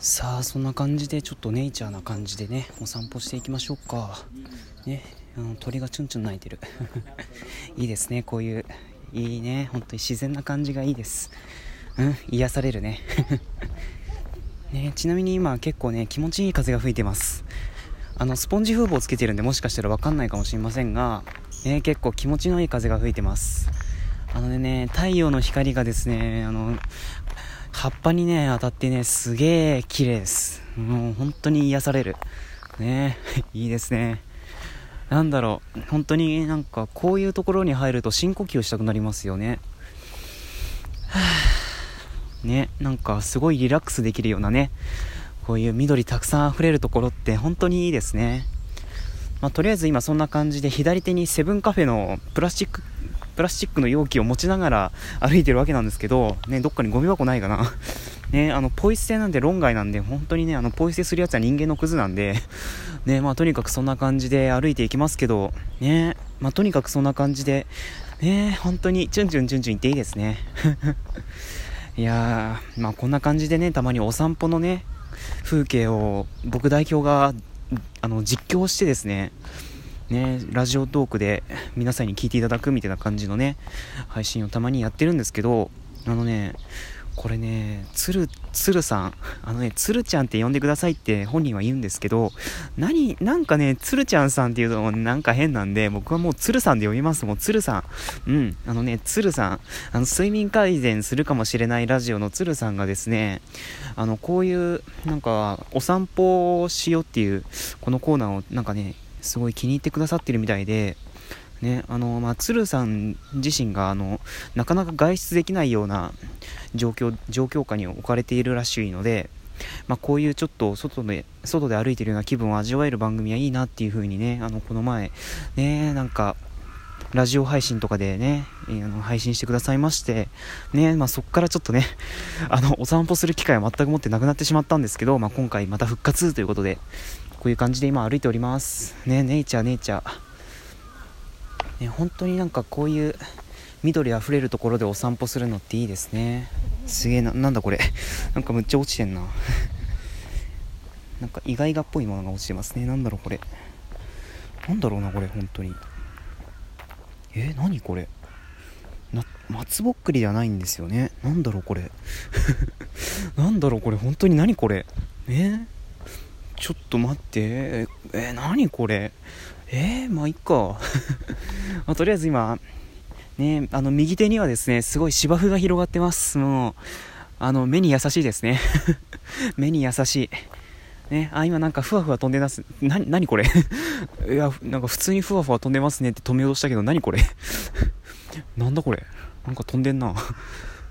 さあそんな感じでちょっとネイチャーな感じでねお散歩していきましょうか。ねあの鳥がチュンチュン鳴いてる。いいですねこういういいね本当に自然な感じがいいです。うん癒されるね。ねちなみに今結構ね気持ちいい風が吹いてます。あのスポンジ風防つけてるんでもしかしたら分かんないかもしれませんが、ね、結構気持ちのいい風が吹いてます。あのね太陽の光がですねあの葉っぱにね、当たってね、すげえ綺麗です。もう本当に癒される。ね いいですね。なんだろう、本当になんかこういうところに入ると深呼吸したくなりますよね。はあ、ね、なんかすごいリラックスできるようなね、こういう緑たくさん溢れるところって本当にいいですね。まあ、とりあえず今そんな感じで左手にセブンカフェのプラスチックプラスチックの容器を持ちながら歩いてるわけなんですけど、ね、どっかにゴミ箱ないかな。ね、あの、ポイ捨てなんで論外なんで、本当にね、あの、ポイ捨てするやつは人間のクズなんで、ね、まあとにかくそんな感じで歩いていきますけど、ね、まあとにかくそんな感じで、ね、本当にチュンチュンチュンチュン言っていいですね。いやー、まあこんな感じでね、たまにお散歩のね、風景を僕代表が、あの、実況してですね、ね、ラジオトークで皆さんに聞いていただくみたいな感じのね、配信をたまにやってるんですけど、あのね、これね、つる、つるさん、あのね、つるちゃんって呼んでくださいって本人は言うんですけど、何、なんかね、つるちゃんさんっていうのなんか変なんで、僕はもうつるさんで呼びます。もうつるさん。うん、あのね、つるさん、あの、睡眠改善するかもしれないラジオのつるさんがですね、あの、こういう、なんか、お散歩をしようっていう、このコーナーを、なんかね、すごい気に入ってくださってるみたいで、ね、あの、まあ、鶴さん自身が、あの、なかなか外出できないような状況、状況下に置かれているらしいので、まあ、こういうちょっと外で、外で歩いてるような気分を味わえる番組はいいなっていう風にね、あの、この前、ね、なんか、ラジオ配信とかでね、あの配信してくださいまして、ね、まあ、そこからちょっとね、あの、お散歩する機会は全く持ってなくなってしまったんですけど、まあ、今回また復活ということで、こういう感じで今歩いております。ねネイチャーネイチャー。ね本当になんかこういう緑あふれるところでお散歩するのっていいですね。すげえななんだこれ。なんかむっちゃ落ちてんな。なんか意外がっぽいものが落ちてますね。なんだろうこれ。なんだろうなこれ本当に。えー、何これ。な松ぼっくりじゃないんですよね。なんだろうこれ。なんだろうこれ。本当に何これ。え？ーちょっと待って、えー、何これ？えー、まあいっか まあ、とりあえず今、ね、あの右手にはですね、すごい芝生が広がってます。もう、あの、目に優しいですね。目に優しい。ね、あ、今なんかふわふわ飛んでます。な、なにこれ？いや、なんか普通にふわふわ飛んでますねって止めようとしたけど、何これ？なんだこれ？なんか飛んでんな。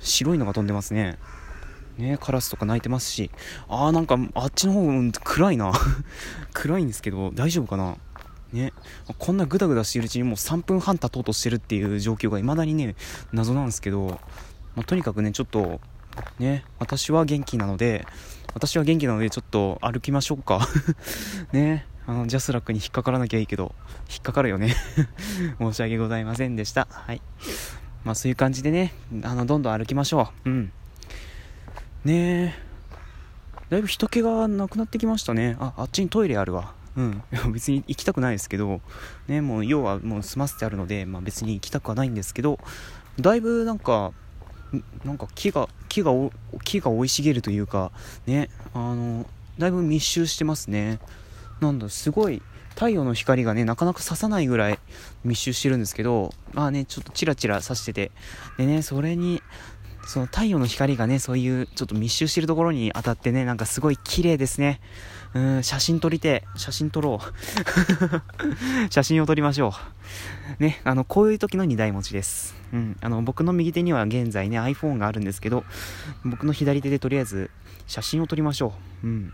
白いのが飛んでますね。ね、カラスとか鳴いてますし、あーなんかあっちの方、暗いな。暗いんですけど、大丈夫かなね、こんなグダグダしているうちにもう3分半経とうとしてるっていう状況が未だにね、謎なんですけど、まあ、とにかくね、ちょっと、ね、私は元気なので、私は元気なのでちょっと歩きましょうか。ね、あの、ジャスラックに引っかからなきゃいいけど、引っかかるよね。申し訳ございませんでした。はい。まあそういう感じでね、あの、どんどん歩きましょう。うん。ねえ。だいぶ人気がなくなってきましたね。ああっちにトイレあるわ。うん。別に行きたくないですけど。ねもう要はもう済ませてあるので、まあ、別に行きたくはないんですけど。だいぶなんかなんか木が木が木が生い茂るというかねあのだいぶ密集してますね。なんだすごい太陽の光がね、なかなか差さないぐらい密集してるんですけど、まあね、ちょっとチラチラ差してて、でね、それに、その太陽の光がね、そういうちょっと密集してるところに当たってね、なんかすごい綺麗ですね。うん、写真撮りて、写真撮ろう。写真を撮りましょう。ね、あの、こういう時の2台持ちです。うん、あの、僕の右手には現在ね、iPhone があるんですけど、僕の左手でとりあえず写真を撮りましょう。うん。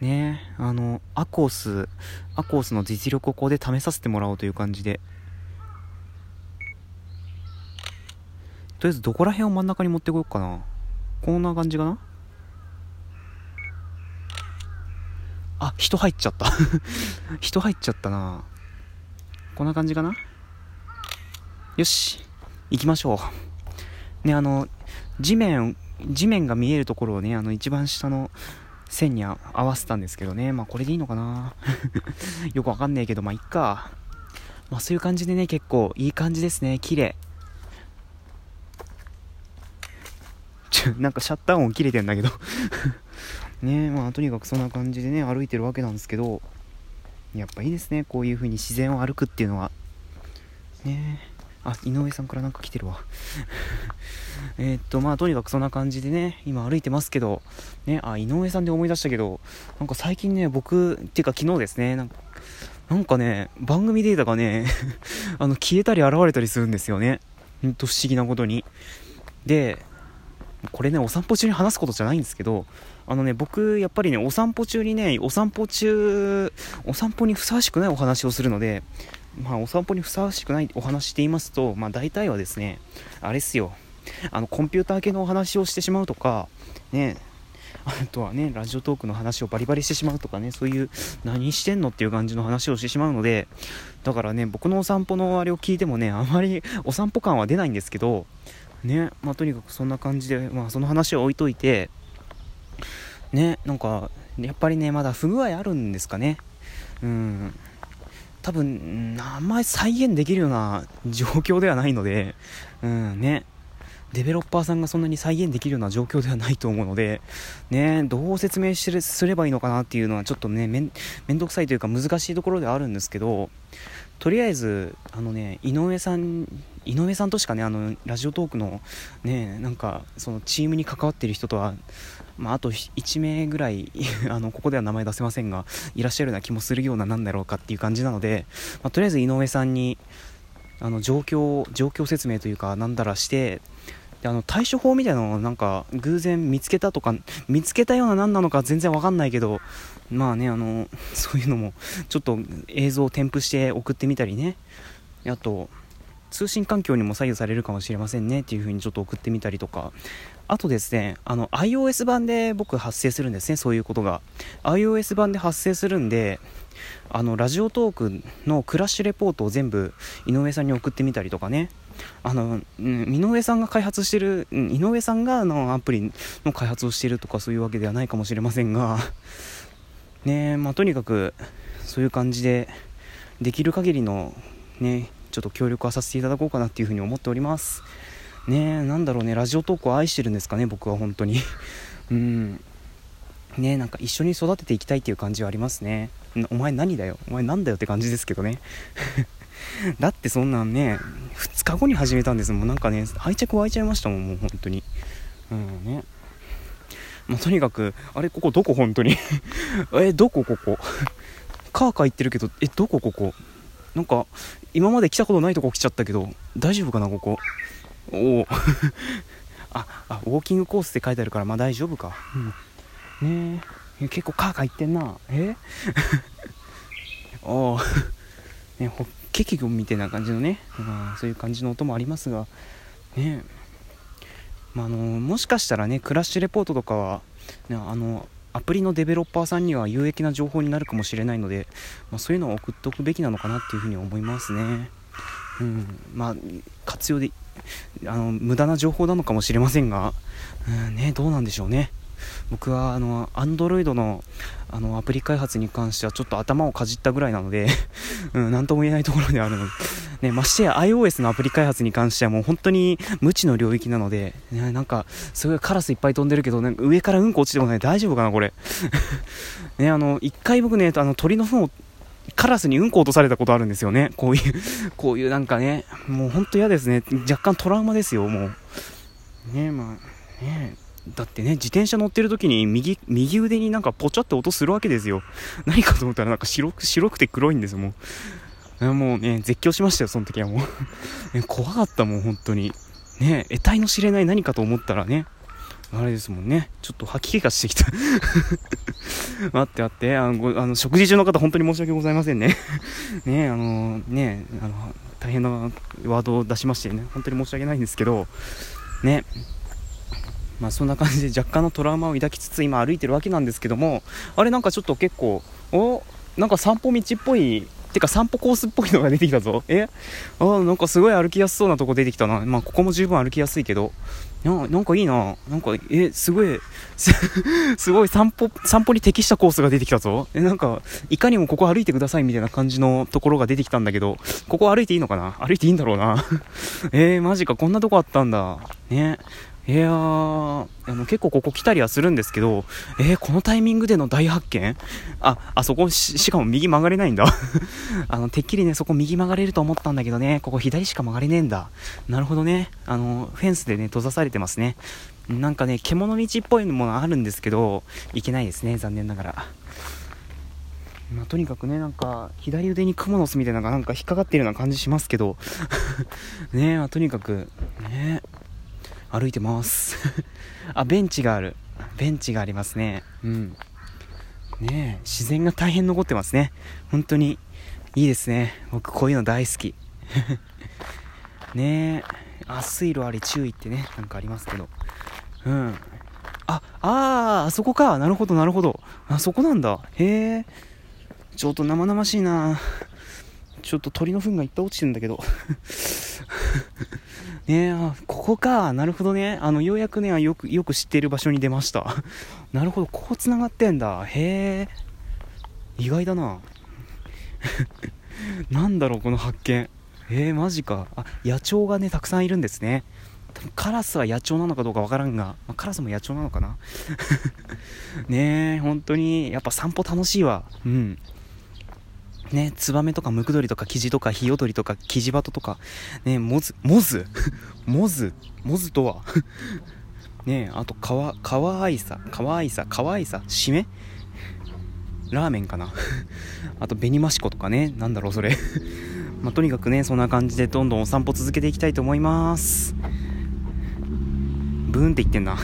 ねあの、アコース、アコースの実力をここで試させてもらおうという感じで、とりあえずどこら辺を真ん中に持ってこようかな。こんな感じかな。あ人入っちゃった。人入っちゃったな。こんな感じかな。よし。行きましょう。ねあの地面地面が見えるところをね、あの一番下の線に合わせたんですけどね、まあこれでいいのかな。よくわかんねえけど、まあいっか。まあそういう感じでね、結構いい感じですね、綺麗。ちょ、なんかシャッター音切れてんだけど ねまあとにかくそんな感じでね、歩いてるわけなんですけど、やっぱいいですね、こういう風に自然を歩くっていうのは。ねあ、井上さんからなんか来てるわ。えっと、まあ、とにかくそんな感じでね、今歩いてますけど、ね、あ、井上さんで思い出したけど、なんか最近ね、僕、っていうか昨日ですね、なんか、なんかね、番組データがねあの、消えたり現れたりするんですよね。ほんと不思議なことに。で、これね、お散歩中に話すことじゃないんですけど、あのね、僕、やっぱりね、お散歩中にね、お散歩中、お散歩にふさわしくないお話をするので、まあ、お散歩にふさわしくないお話していますと、まあ、大体はですね、あれっすよ、あの、コンピューター系のお話をしてしまうとか、ね、あとはね、ラジオトークの話をバリバリしてしまうとかね、そういう、何してんのっていう感じの話をしてしまうので、だからね、僕のお散歩のあれを聞いてもね、あまりお散歩感は出ないんですけど、ね、まあ、とにかくそんな感じで、まあ、その話を置いといて、ね、なんか、やっぱりね、まだ不具合あるんですかね。うん。多分、あんまり再現できるような状況ではないので、うんね、デベロッパーさんがそんなに再現できるような状況ではないと思うので、ね、どう説明すればいいのかなっていうのはちょっとね、めんどくさいというか難しいところではあるんですけど、とりあえず、あのね、井上さん、井上さんとしかね、あの、ラジオトークの、ね、なんか、そのチームに関わってる人とは、まあ、あと1名ぐらい あのここでは名前出せませんがいらっしゃるような気もするようななんだろうかっていう感じなので、まあ、とりあえず井上さんにあの状況状況説明というかなんだらしてであの対処法みたいなのをなんか偶然見つけたとか見つけたような何なのか全然わかんないけどまあねあのそういうのもちょっと映像を添付して送ってみたりね。あと通信環境にも左右されるかもしれませんねっていう風にちょっと送ってみたりとかあとですね、あの、iOS 版で僕発生するんですね、そういうことが。iOS 版で発生するんで、あの、ラジオトークのクラッシュレポートを全部井上さんに送ってみたりとかね。あの、井上さんが開発してる、井上さんがあのアプリの開発をしてるとかそういうわけではないかもしれませんが、ねまあ、とにかく、そういう感じで、できる限りの、ね、ちょっと協力はさせていただこうかなっていうふうに思っております。ねなんだろうね、ラジオトークを愛してるんですかね、僕は本当に。うん。ねなんか一緒に育てていきたいっていう感じはありますね。お前何だよお前なんだよって感じですけどね。だってそんなんね、2日後に始めたんですもん。なんかね、愛着湧いちゃいましたもん、もう本当に。うんね。まあ、とにかく、あれ、ここどこ本当に？え、どこここ？カーカー行ってるけど、え、どこここ？なんか、今まで来たことないとこ来ちゃったけど、大丈夫かな、ここ。おお。ああウォーキングコースって書いてあるからまあ大丈夫か、うん、ねえ。結構カーカー行ってんな。え？おお。ねホッケキみたいな感じのね、まあ、そういう感じの音もありますが。ねまあ、あのもしかしたらねクラッシュレポートとかは、ね、あのアプリのデベロッパーさんには有益な情報になるかもしれないので、まあ、そういうのを送っておくべきなのかなっていうふうに思いますね。うん、まあ活用であの無駄な情報なのかもしれませんが、うんね、どうなんでしょうね。僕はあの Android のあのアプリ開発に関してはちょっと頭をかじったぐらいなのでうん、なんとも言えないところであるので、ね、ましてや iOS のアプリ開発に関してはもう本当に無知の領域なので、ね、なんかすごいカラスいっぱい飛んでるけど、ね、上からうんこ落ちてこない大丈夫かなこれ ねあの一回僕ねあの鳥の糞をカラスにうんこ落とされたことあるんですよね。こういう こういうなんかね、もうほんと嫌ですね。若干トラウマですよ、もう。ねまあ、ねだってね、自転車乗ってる時に右、右腕になんかポチャって音するわけですよ。何かと思ったらなんか白く、白くて黒いんですよ、もう。もうね、絶叫しましたよ、その時はもう。怖かったもん、本当に。ね得体の知れない何かと思ったらね、あれですもんね。ちょっと吐き気がしてきた。待って待って、あの、あの食事中の方本当に申し訳ございませんね。ねあの、ねあの、大変なワードを出しましてね、本当に申し訳ないんですけど、ね、まあそんな感じで若干のトラウマを抱きつつ今歩いてるわけなんですけども、あれなんかちょっと結構、おなんか散歩道っぽいてか散歩コースっぽいのが出てきたぞ。え？あなんかすごい歩きやすそうなとこ出てきたな。まあここも十分歩きやすいけど、ななんかいいな。なんか、え、すごい、すごい散歩、散歩に適したコースが出てきたぞ。え、なんか、いかにもここ歩いてくださいみたいな感じのところが出てきたんだけど、ここ歩いていいのかな？歩いていいんだろうな。えー、マジか、こんなとこあったんだ。ね。いやー、あの結構ここ来たりはするんですけど、えー、このタイミングでの大発見？あ、あそこし、しかも右曲がれないんだ。あの、てっきりね、そこ右曲がれると思ったんだけどね、ここ左しか曲がれねえんだ。なるほどね。あの、フェンスでね、閉ざされてますね。なんかね、獣道っぽいものあるんですけど、いけないですね、残念ながら。まあ、とにかくね、なんか、左腕にクモの巣みたいなのがなんか引っかかっているような感じしますけど、ねまあ、とにかく、ね歩いてます。あベンチがある。ベンチがありますね。うん。ね自然が大変残ってますね。本当に。いいですね。僕こういうの大好き。ねえあ水路あり注意ってねなんかありますけど。うん。あああそこか。なるほどなるほど。あそこなんだ。へえ。ちょっと生々しいな。ちょっと鳥の糞がいっぱい落ちてるんだけど。ねえ、ここか。なるほどね。あの、ようやくね、よく、よく知っている場所に出ました。なるほど、こう繋がってんだ。へえ。意外だな。なんだろう、この発見。えー、マジか。あ、野鳥がね、たくさんいるんですね。カラスは野鳥なのかどうかわからんが、まあ、カラスも野鳥なのかな ねえ、本当に、やっぱ散歩楽しいわ。うん。ね、ツバメとかムクドリとかキジとかヒヨドリとかキジバトとか、ね、モズ、モズ？モズ？モズとは？ねあとかわ、かわいさ、かわいさ、かわいさ、締めラーメンかな？あと紅マシコとかね、なんだろうそれ。まあ、とにかくね、そんな感じでどんどんお散歩続けていきたいと思います。ブーンって言ってんな。